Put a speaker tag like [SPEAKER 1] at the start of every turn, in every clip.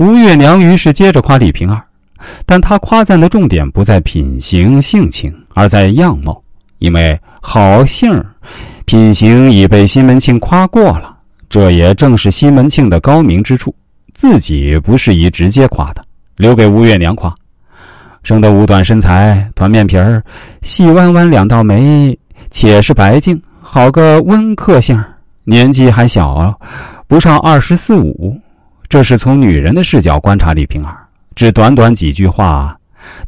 [SPEAKER 1] 吴月娘于是接着夸李瓶儿，但她夸赞的重点不在品行性情，而在样貌，因为好性儿、品行已被西门庆夸过了。这也正是西门庆的高明之处，自己不适宜直接夸的，留给吴月娘夸。生得五短身材，团面皮儿，细弯弯两道眉，且是白净，好个温客性年纪还小，不上二十四五。这是从女人的视角观察李瓶儿，只短短几句话，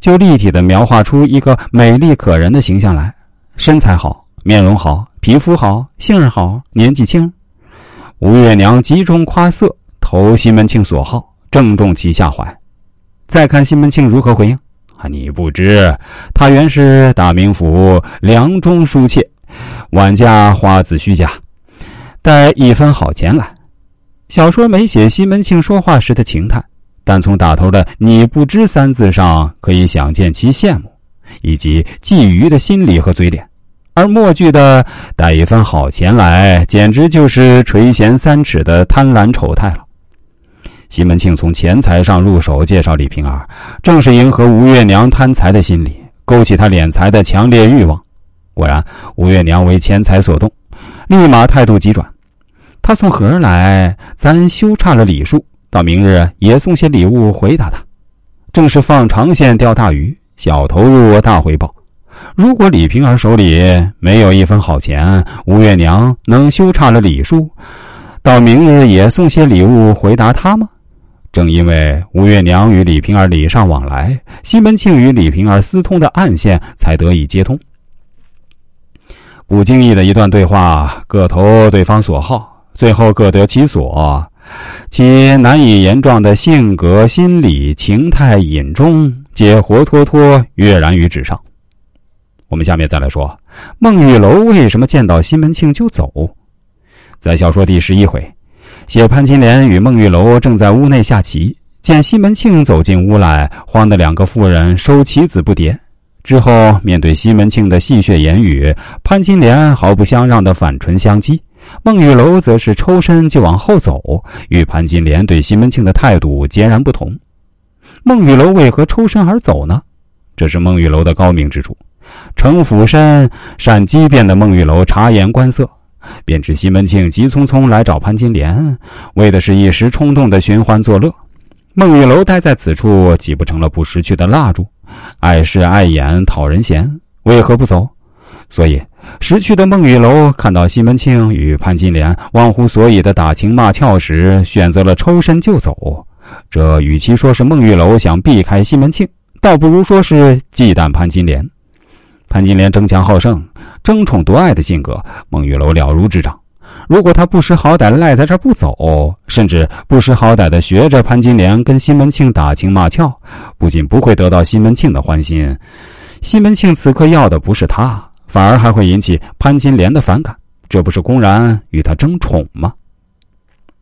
[SPEAKER 1] 就立体的描画出一个美丽可人的形象来。身材好，面容好，皮肤好，性儿好，年纪轻。吴月娘集中夸色，投西门庆所好，正中其下怀。再看西门庆如何回应。啊你不知，他原是大名府梁中书妾，晚嫁花子虚家，带一分好钱来。小说没写西门庆说话时的情态，但从打头的“你不知”三字上可以想见其羡慕，以及觊觎的心理和嘴脸。而末句的“带一分好钱来”，简直就是垂涎三尺的贪婪丑态了。西门庆从钱财上入手介绍李瓶儿，正是迎合吴月娘贪财的心理，勾起她敛财的强烈欲望。果然，吴月娘为钱财所动，立马态度急转。他送盒来，咱休差了礼数，到明日也送些礼物回答他。正是放长线钓大鱼，小投入大回报。如果李瓶儿手里没有一分好钱，吴月娘能休差了礼数，到明日也送些礼物回答他吗？正因为吴月娘与李瓶儿礼尚往来，西门庆与李瓶儿私通的暗线才得以接通。不经意的一段对话，各投对方所好，最后各得其所，其难以言状的性格、心理、情态、隐衷，皆活脱脱跃然于纸上。我们下面再来说，孟玉楼为什么见到西门庆就走？在小说第十一回。写潘金莲与孟玉楼正在屋内下棋，见西门庆走进屋来，慌得两个妇人收棋子不迭。之后面对西门庆的戏谑言语，潘金莲毫不相让的反唇相讥，孟玉楼则是抽身就往后走，与潘金莲对西门庆的态度截然不同。孟玉楼为何抽身而走呢？这是孟玉楼的高明之处。城府深、善机变的孟玉楼察言观色。便知西门庆急匆匆来找潘金莲，为的是一时冲动的寻欢作乐。孟玉楼待在此处，岂不成了不识趣的蜡烛？碍事碍眼，讨人嫌，为何不走？所以，识趣的孟玉楼看到西门庆与潘金莲忘乎所以的打情骂俏时，选择了抽身就走。这与其说是孟玉楼想避开西门庆，倒不如说是忌惮潘金莲。潘金莲争强好胜。争宠夺爱的性格，孟玉楼了如指掌。如果他不识好歹赖在这儿不走，甚至不识好歹的学着潘金莲跟西门庆打情骂俏，不仅不会得到西门庆的欢心，西门庆此刻要的不是他，反而还会引起潘金莲的反感。这不是公然与他争宠吗？